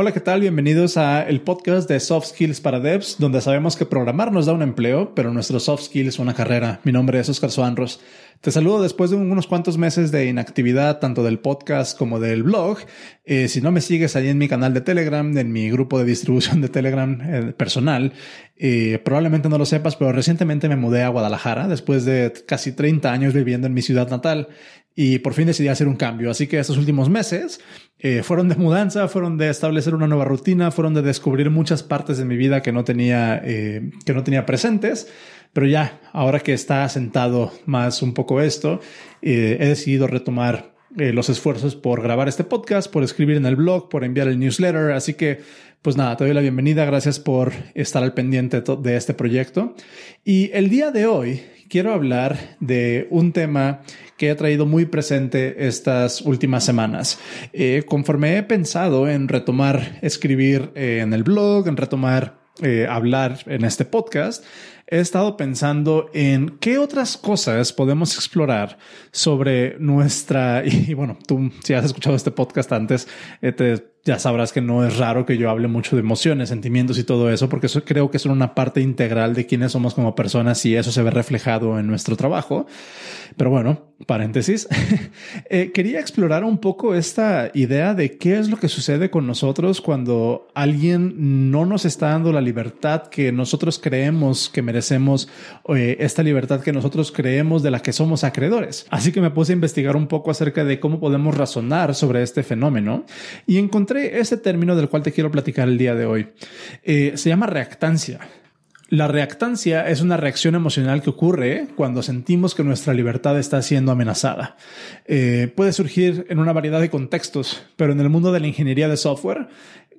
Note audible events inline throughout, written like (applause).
Hola, ¿qué tal? Bienvenidos a el podcast de Soft Skills para Devs, donde sabemos que programar nos da un empleo, pero nuestro soft skills una carrera. Mi nombre es Oscar Soanros. Te saludo después de unos cuantos meses de inactividad, tanto del podcast como del blog. Eh, si no me sigues ahí en mi canal de Telegram, en mi grupo de distribución de Telegram eh, personal, eh, probablemente no lo sepas, pero recientemente me mudé a Guadalajara después de casi 30 años viviendo en mi ciudad natal y por fin decidí hacer un cambio. Así que estos últimos meses fueron de mudanza, fueron de establecer una nueva rutina, fueron de descubrir muchas partes de mi vida que no tenía, que no tenía presentes. Pero ya, ahora que está asentado más un poco esto, eh, he decidido retomar eh, los esfuerzos por grabar este podcast, por escribir en el blog, por enviar el newsletter. Así que, pues nada, te doy la bienvenida. Gracias por estar al pendiente de este proyecto. Y el día de hoy quiero hablar de un tema que he traído muy presente estas últimas semanas. Eh, conforme he pensado en retomar escribir en el blog, en retomar hablar en este podcast, he estado pensando en qué otras cosas podemos explorar sobre nuestra, (laughs) y, bueno, tú si has escuchado este podcast antes, eh, te ya sabrás que no es raro que yo hable mucho de emociones, sentimientos y todo eso, porque eso creo que son una parte integral de quiénes somos como personas y eso se ve reflejado en nuestro trabajo. Pero bueno, paréntesis, (laughs) eh, quería explorar un poco esta idea de qué es lo que sucede con nosotros cuando alguien no nos está dando la libertad que nosotros creemos que merecemos, eh, esta libertad que nosotros creemos de la que somos acreedores. Así que me puse a investigar un poco acerca de cómo podemos razonar sobre este fenómeno y encontré ese término del cual te quiero platicar el día de hoy. Eh, se llama reactancia. La reactancia es una reacción emocional que ocurre cuando sentimos que nuestra libertad está siendo amenazada. Eh, puede surgir en una variedad de contextos, pero en el mundo de la ingeniería de software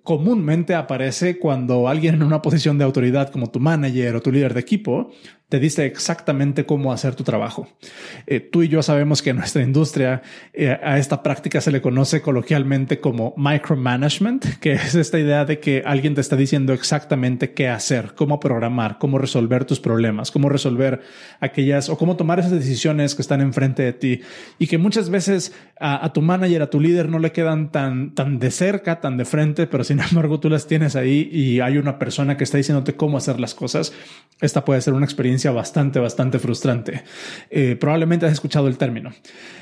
comúnmente aparece cuando alguien en una posición de autoridad como tu manager o tu líder de equipo te dice exactamente cómo hacer tu trabajo. Eh, tú y yo sabemos que en nuestra industria eh, a esta práctica se le conoce coloquialmente como micromanagement, que es esta idea de que alguien te está diciendo exactamente qué hacer, cómo programar, cómo resolver tus problemas, cómo resolver aquellas o cómo tomar esas decisiones que están enfrente de ti y que muchas veces a, a tu manager, a tu líder no le quedan tan, tan de cerca, tan de frente, pero sin (laughs) embargo tú las tienes ahí y hay una persona que está diciéndote cómo hacer las cosas. Esta puede ser una experiencia bastante, bastante frustrante. Eh, probablemente has escuchado el término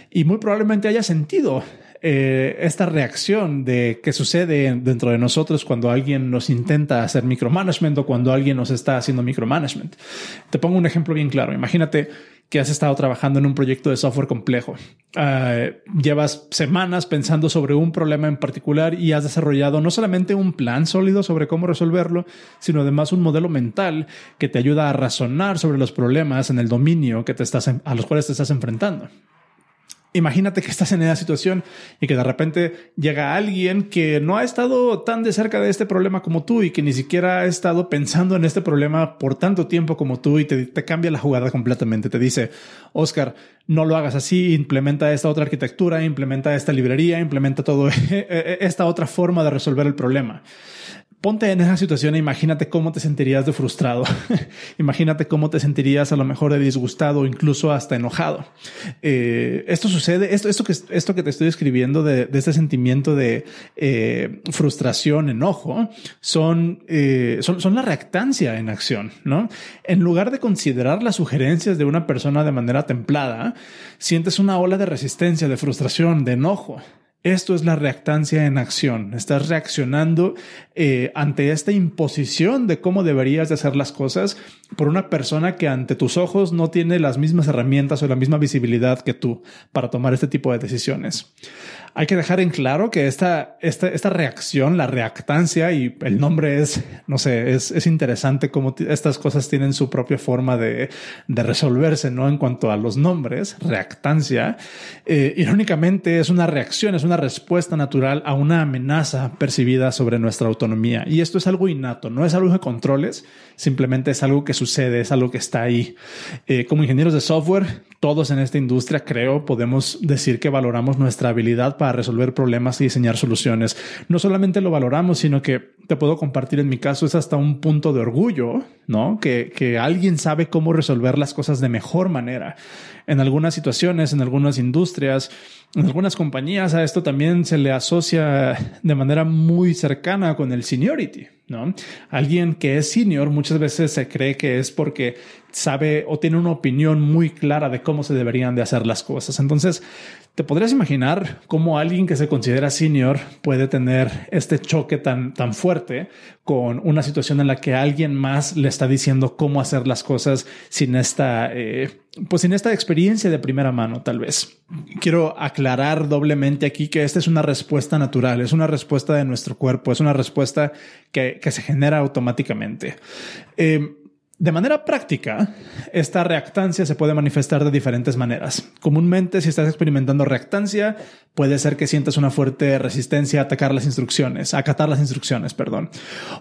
y muy probablemente hayas sentido eh, esta reacción de que sucede dentro de nosotros cuando alguien nos intenta hacer micromanagement o cuando alguien nos está haciendo micromanagement. Te pongo un ejemplo bien claro. Imagínate que has estado trabajando en un proyecto de software complejo. Ah, llevas semanas pensando sobre un problema en particular y has desarrollado no solamente un plan sólido sobre cómo resolverlo, sino además un modelo mental que te ayuda a razonar sobre los problemas en el dominio que te estás, a los cuales te estás enfrentando. Imagínate que estás en esa situación y que de repente llega alguien que no ha estado tan de cerca de este problema como tú y que ni siquiera ha estado pensando en este problema por tanto tiempo como tú y te, te cambia la jugada completamente. Te dice, Oscar, no lo hagas así, implementa esta otra arquitectura, implementa esta librería, implementa todo (laughs) esta otra forma de resolver el problema ponte en esa situación e imagínate cómo te sentirías de frustrado. (laughs) imagínate cómo te sentirías a lo mejor de disgustado incluso hasta enojado. Eh, esto sucede, esto, esto, que, esto que te estoy escribiendo de, este sentimiento de eh, frustración, enojo, son, eh, son, son la reactancia en acción, ¿no? En lugar de considerar las sugerencias de una persona de manera templada, sientes una ola de resistencia, de frustración, de enojo. Esto es la reactancia en acción. Estás reaccionando eh, ante esta imposición de cómo deberías de hacer las cosas por una persona que ante tus ojos no tiene las mismas herramientas o la misma visibilidad que tú para tomar este tipo de decisiones. Hay que dejar en claro que esta, esta, esta reacción, la reactancia y el nombre es, no sé, es, es interesante cómo estas cosas tienen su propia forma de, de, resolverse, ¿no? En cuanto a los nombres, reactancia, eh, irónicamente es una reacción, es una respuesta natural a una amenaza percibida sobre nuestra autonomía. Y esto es algo innato, no es algo de controles, simplemente es algo que sucede, es algo que está ahí. Eh, como ingenieros de software, todos en esta industria, creo, podemos decir que valoramos nuestra habilidad para resolver problemas y diseñar soluciones. No solamente lo valoramos, sino que te puedo compartir en mi caso es hasta un punto de orgullo, ¿no? Que, que alguien sabe cómo resolver las cosas de mejor manera. En algunas situaciones, en algunas industrias, en algunas compañías a esto también se le asocia de manera muy cercana con el seniority, ¿no? Alguien que es senior muchas veces se cree que es porque sabe o tiene una opinión muy clara de cómo se deberían de hacer las cosas. Entonces, te podrías imaginar cómo alguien que se considera senior puede tener este choque tan, tan fuerte con una situación en la que alguien más le está diciendo cómo hacer las cosas sin esta, eh, pues sin esta experiencia de primera mano, tal vez. Quiero aclarar doblemente aquí que esta es una respuesta natural, es una respuesta de nuestro cuerpo, es una respuesta que, que se genera automáticamente. Eh, de manera práctica, esta reactancia se puede manifestar de diferentes maneras. Comúnmente, si estás experimentando reactancia, puede ser que sientas una fuerte resistencia a atacar las instrucciones, a acatar las instrucciones, perdón.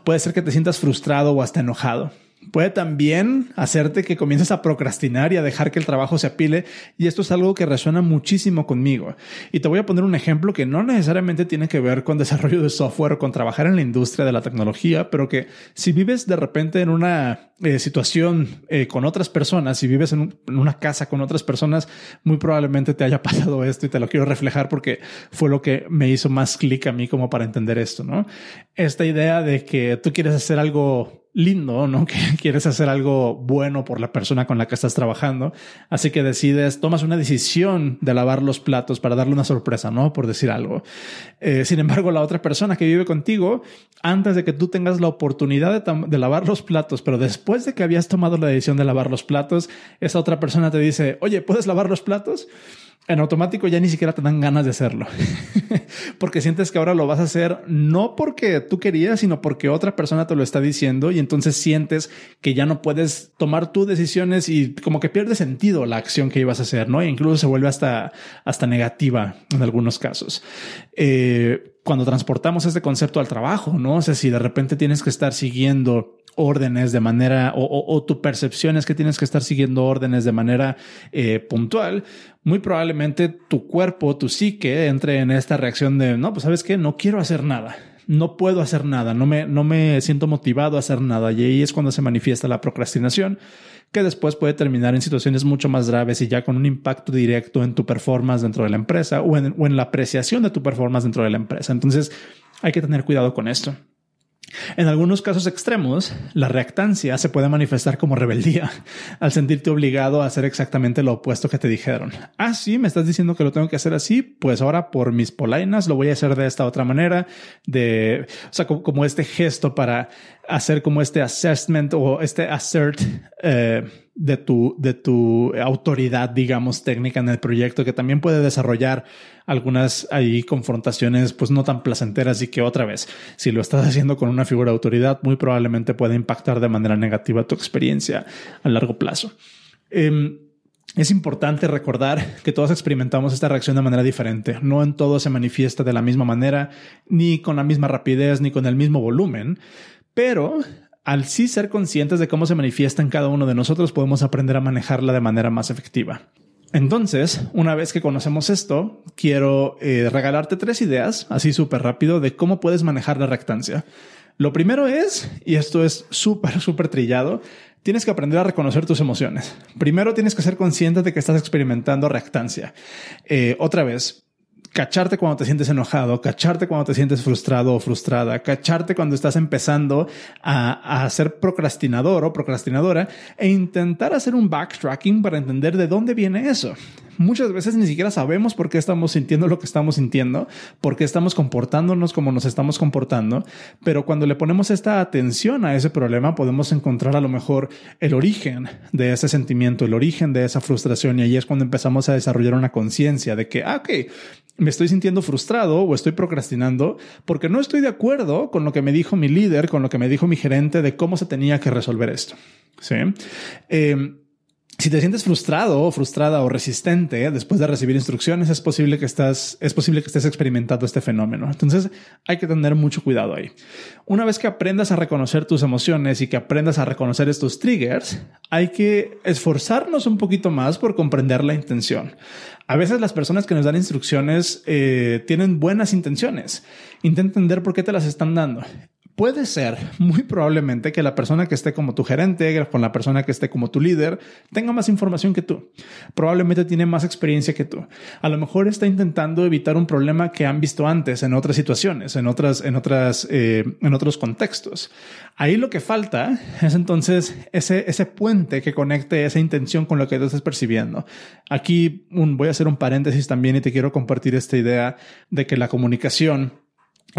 Puede ser que te sientas frustrado o hasta enojado. Puede también hacerte que comiences a procrastinar y a dejar que el trabajo se apile. Y esto es algo que resuena muchísimo conmigo. Y te voy a poner un ejemplo que no necesariamente tiene que ver con (laughs) desarrollo de software o con trabajar en la industria de la tecnología, pero que si vives de repente en una eh, situación eh, con otras personas, si vives en, en, una casa con otras personas, muy probablemente te haya (laughs) pasado esto y te lo quiero reflejar porque fue lo que me hizo más clic a mí como para entender esto, ¿no? Esta idea de que tú quieres hacer algo lindo, ¿no? (laughs) Que quieres hacer algo bueno por la persona con la que estás trabajando. Así que decides, tomas una decisión de lavar los platos para darle una sorpresa, ¿no? Por decir algo. Eh, sin embargo, la otra persona que vive contigo, antes de que tú tengas la oportunidad de, de, lavar los platos, pero después de que habías tomado la decisión de lavar los platos, esa otra persona te dice, oye, ¿puedes lavar los platos? En automático ya ni siquiera te dan ganas de hacerlo. (laughs) porque sientes que ahora lo vas a hacer no porque tú querías, sino porque otra persona te lo está diciendo y entonces sientes que ya no puedes tomar tus decisiones y como que pierde sentido la acción que ibas a hacer, ¿no? E incluso se vuelve hasta, hasta negativa en algunos casos. Eh, cuando transportamos este concepto al trabajo, ¿no? O sea, si de repente tienes que estar siguiendo órdenes de manera o, tu percepción es que tienes que estar siguiendo órdenes de manera eh, puntual, muy probablemente tu cuerpo, tu psique entre en esta reacción de no, pues sabes que no quiero hacer nada. No puedo hacer nada, no me, no me siento motivado a hacer nada. Y ahí es cuando se manifiesta la procrastinación, que después puede terminar en situaciones mucho más graves y ya con un impacto directo en tu performance dentro de la empresa o en, o en la apreciación de tu performance dentro de la empresa. Entonces, hay que tener cuidado con esto. En algunos casos extremos, la reactancia se puede manifestar como rebeldía, (laughs) al sentirte obligado a hacer exactamente lo opuesto que te dijeron. Ah, sí, me estás diciendo que lo tengo que hacer así, pues ahora por mis polainas lo voy a hacer de esta otra manera, de, o sea, como, este gesto para hacer como este assessment o este assert eh, de tu, de tu autoridad, digamos, técnica en el proyecto, que también puede desarrollar algunas ahí confrontaciones, pues no tan placenteras y que otra vez, si lo estás haciendo con una figura de autoridad, muy probablemente puede impactar de manera negativa tu experiencia a largo plazo. Eh, es importante recordar que todos experimentamos esta reacción de manera diferente. No en todo se manifiesta de la misma manera, ni con la misma rapidez, ni con el mismo volumen, pero al sí ser conscientes de cómo se manifiesta en cada uno de nosotros, podemos aprender a manejarla de manera más efectiva. Entonces, una vez que conocemos esto, quiero eh, regalarte tres ideas, así súper rápido, de cómo puedes manejar la reactancia. Lo primero es, y esto es súper, súper trillado, tienes que aprender a reconocer tus emociones. Primero tienes que ser consciente de que estás experimentando reactancia. Eh, otra vez, cacharte cuando te sientes enojado, cacharte cuando te sientes frustrado o frustrada, cacharte cuando estás empezando a, a, ser procrastinador o procrastinadora e intentar hacer un backtracking para entender de dónde viene eso. Muchas veces ni siquiera sabemos por qué estamos sintiendo lo que estamos sintiendo, por qué estamos comportándonos como nos estamos comportando, pero cuando le ponemos esta atención a ese problema podemos encontrar a lo mejor el origen de ese sentimiento, el origen de esa frustración y ahí es cuando empezamos a desarrollar una conciencia de que, ah, ok, me estoy sintiendo frustrado o estoy procrastinando porque no estoy de acuerdo con lo que me dijo mi líder, con lo que me dijo mi gerente de cómo se tenía que resolver esto. Sí. Eh, si te sientes frustrado o frustrada o resistente después de recibir instrucciones, es posible que estás, es posible que estés experimentando este fenómeno. Entonces hay que tener mucho cuidado ahí. Una vez que aprendas a reconocer tus emociones y que aprendas a reconocer estos triggers, hay que esforzarnos un poquito más por comprender la intención. A veces las personas que nos dan instrucciones eh, tienen buenas intenciones. Intenta entender por qué te las están dando puede ser muy probablemente que la persona que esté como tu gerente, con la persona que esté como tu líder, tenga más información que tú. Probablemente tiene más experiencia que tú. A lo mejor está intentando evitar un problema que han visto antes en otras situaciones, en otras, en otras, eh, en otros contextos. Ahí lo que falta es entonces ese, ese puente que conecte esa intención con lo que tú estás percibiendo. Aquí voy a hacer un paréntesis también y te quiero compartir esta idea de que la comunicación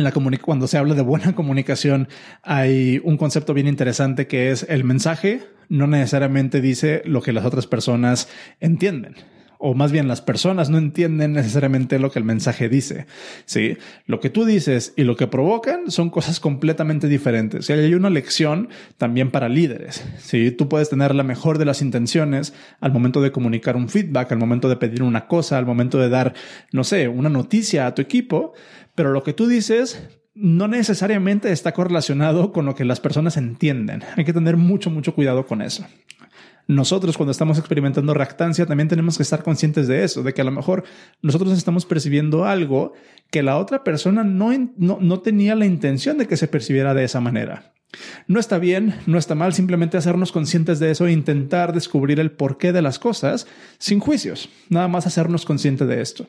la cuando se habla de buena comunicación, hay un concepto bien interesante que es el mensaje no necesariamente dice lo que las otras personas entienden o más bien las personas no entienden necesariamente lo que el mensaje dice. Sí, lo que tú dices y lo que provocan son cosas completamente diferentes. Y hay una lección también para líderes. Sí, tú puedes tener la mejor de las intenciones al momento de comunicar un feedback, al momento de pedir una cosa, al momento de dar, no sé, una noticia a tu equipo, pero lo que tú dices no necesariamente está correlacionado con lo que las personas entienden. Hay que tener mucho, mucho cuidado con eso. Nosotros cuando estamos experimentando reactancia también tenemos que estar conscientes de eso, de que a lo mejor nosotros estamos percibiendo algo que la otra persona no, no, no tenía la intención de que se percibiera de esa manera. No está bien, no está mal simplemente hacernos conscientes de eso e intentar descubrir el porqué de las cosas sin juicios, nada más hacernos conscientes de esto.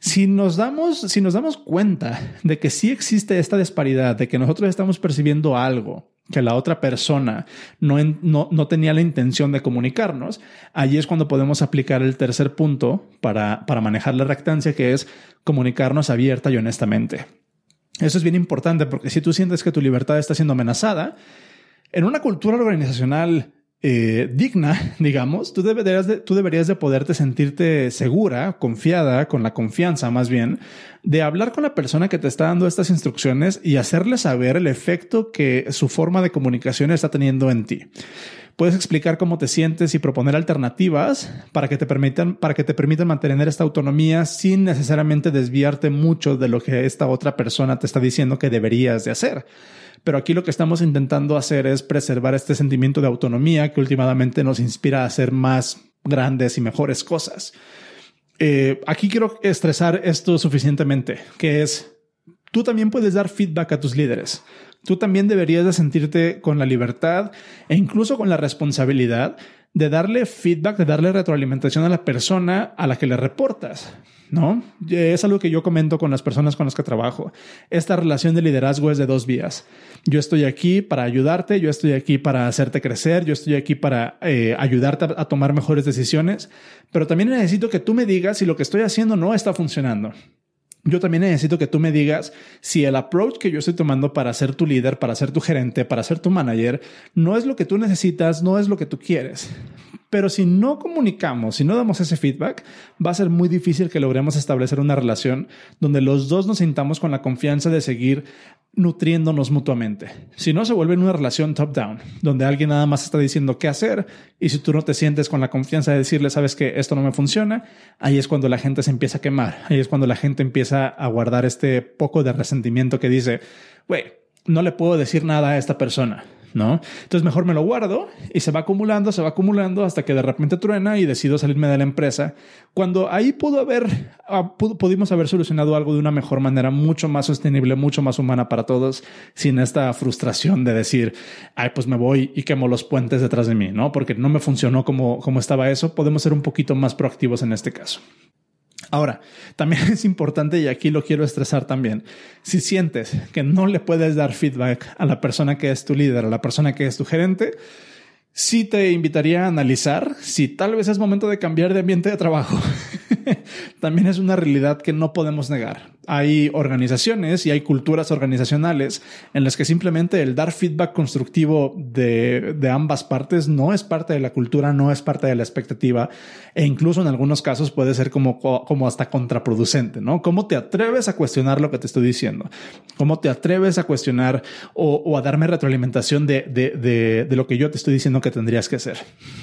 Si nos damos, si nos damos cuenta de que sí existe esta disparidad, de que nosotros estamos percibiendo algo que la otra persona no, no, no, tenía la intención de comunicarnos, allí es cuando podemos aplicar el tercer punto para, para manejar la reactancia, que es comunicarnos abierta y honestamente. Eso es bien importante porque si tú sientes que tu libertad está siendo amenazada, en una cultura organizacional eh, digna, (laughs) digamos, tú deberías, de, tú deberías de poderte sentirte segura, confiada, con la confianza más bien, de hablar con la persona que te está dando estas instrucciones y hacerle saber el efecto que su forma de comunicación está teniendo en ti. Puedes explicar cómo te sientes y proponer alternativas para que te permitan, para que te permitan mantener esta autonomía sin necesariamente desviarte mucho de lo que esta otra persona te está diciendo que deberías de hacer. Pero aquí lo que estamos intentando hacer es preservar este sentimiento de autonomía que últimamente nos inspira a hacer más grandes y mejores cosas. Eh, aquí quiero estresar esto suficientemente, que es, tú también puedes dar feedback a tus líderes. Tú también deberías de sentirte con la libertad e incluso con la responsabilidad de darle feedback, de darle retroalimentación a la persona a la que le reportas. ¿No? Es algo que yo comento con las personas con las que trabajo. Esta relación de liderazgo es de dos vías. Yo estoy aquí para ayudarte, yo estoy aquí para hacerte crecer, yo estoy aquí para eh, ayudarte a, tomar mejores decisiones, pero también necesito que tú me digas si lo que estoy haciendo no está funcionando. Yo también necesito que tú me digas si el approach que yo estoy tomando para ser tu líder, para ser tu gerente, para ser tu manager, no es lo que tú necesitas, no es lo que tú quieres. Pero si no comunicamos, si no damos ese feedback, va a ser muy difícil que logremos establecer una relación donde los dos nos sintamos con la confianza de seguir nutriéndonos mutuamente. Si no, se vuelve una relación top-down, donde alguien nada más está diciendo qué hacer y si tú no te sientes con la confianza de decirle, sabes que esto no me funciona, ahí es cuando la gente se empieza a quemar, ahí es cuando la gente empieza a guardar este poco de resentimiento que dice, güey, no le puedo decir nada a esta persona ¿no? Entonces mejor me lo guardo y se va acumulando, se va acumulando hasta que de repente truena y decido salirme de la empresa. Cuando ahí pudo haber, ah, pudimos haber solucionado algo de una mejor manera, mucho más sostenible, mucho más humana para todos, sin esta frustración de decir, ay, pues me voy y quemo los puentes detrás de mí, ¿no? Porque no me funcionó como, como estaba eso. Podemos ser un poquito más proactivos en este caso. Ahora, también (laughs) es importante, y aquí lo quiero estresar también, si sientes que no le puedes dar feedback a la persona que es tu líder, a la persona que es tu gerente, sí te invitaría a analizar si tal vez es momento de cambiar de ambiente de trabajo. (laughs) (laughs) también es una realidad que no podemos negar. Hay organizaciones y hay culturas organizacionales en las que simplemente el dar feedback constructivo de, de, ambas partes no es parte de la cultura, no es parte de la expectativa e incluso en algunos casos puede ser como, como hasta contraproducente, ¿no? ¿Cómo te atreves a cuestionar lo que te estoy diciendo? ¿Cómo te atreves a cuestionar o, a darme retroalimentación de, de, de, de lo que yo te estoy diciendo que tendrías que hacer?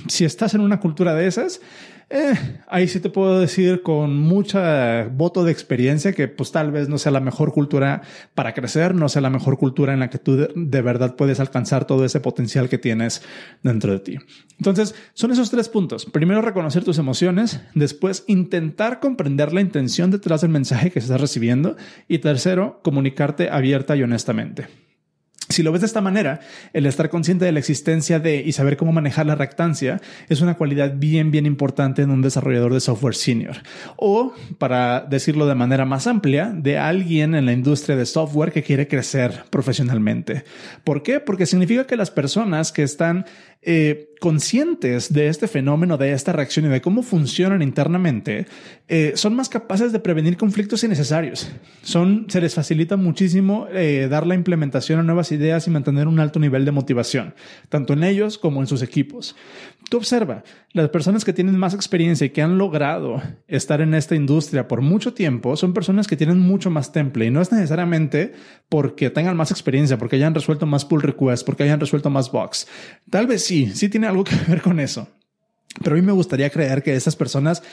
Si estás en una cultura de esas, eh, ahí sí te puedo decir con mucha voto de experiencia que pues tal vez no sea la mejor cultura para crecer, no sea la mejor cultura en la que tú de, verdad puedes alcanzar todo ese potencial que tienes dentro de ti. Entonces, son esos tres puntos. Primero, reconocer tus emociones. Después, intentar comprender la intención detrás del mensaje que estás recibiendo. Y tercero, comunicarte abierta y honestamente. Si lo ves de esta manera, el estar consciente de la existencia de y saber cómo manejar la reactancia es una cualidad bien, bien importante en un desarrollador de software senior. O, para decirlo de manera más amplia, de alguien en la industria de software que quiere crecer profesionalmente. ¿Por qué? Porque significa que las personas que están eh, conscientes de este fenómeno, de esta reacción y de cómo funcionan internamente, eh, son más capaces de prevenir conflictos innecesarios. Son, se les facilita muchísimo eh, dar la implementación a nuevas ideas y mantener un alto nivel de motivación, tanto en ellos como en sus equipos. Tú observa, las personas que tienen más experiencia y que han logrado estar en esta industria por mucho tiempo son personas que tienen mucho más temple y no es necesariamente porque tengan más experiencia, porque hayan resuelto más pull requests, porque hayan resuelto más bugs. Tal vez sí, sí tiene algo que (laughs) ver con eso. Pero a mí me gustaría creer que estas personas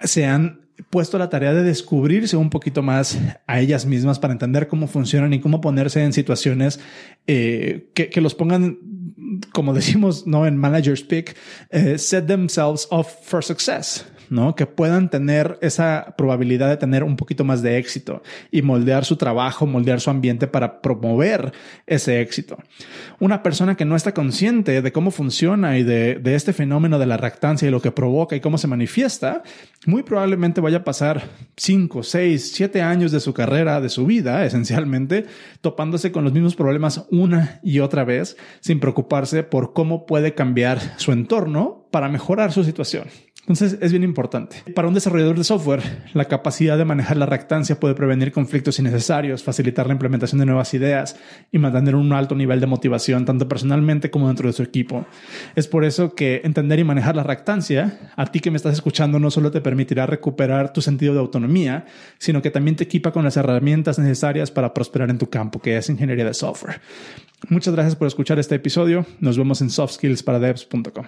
se han puesto la tarea de descubrirse un poquito más a ellas mismas para entender cómo funcionan y cómo ponerse en situaciones eh, que, que, los pongan, como (laughs) decimos, no en managers pick, eh, set themselves up for success. ¿No? Que puedan tener esa probabilidad de tener un poquito más de éxito y moldear su trabajo, moldear su ambiente para promover ese éxito. Una persona que no está consciente de cómo funciona y de, este fenómeno de la reactancia y lo que provoca y cómo se manifiesta, muy probablemente vaya a pasar 5, 6, 7 años de su carrera, de su vida, esencialmente, topándose con los mismos problemas una y otra vez, sin preocuparse por cómo puede cambiar su entorno para mejorar su situación. Entonces es bien importante. Para un desarrollador de software, la capacidad de manejar la reactancia puede prevenir conflictos innecesarios, facilitar la implementación de nuevas ideas y mantener un alto nivel de motivación tanto personalmente como dentro de su equipo. Es por eso que entender y manejar la reactancia, a ti que me estás escuchando, no solo te permitirá recuperar tu sentido de autonomía, sino que también te equipa con las herramientas necesarias para prosperar en tu campo, que es ingeniería de software. Muchas gracias por escuchar este episodio. Nos vemos en softskillsparadevs.com.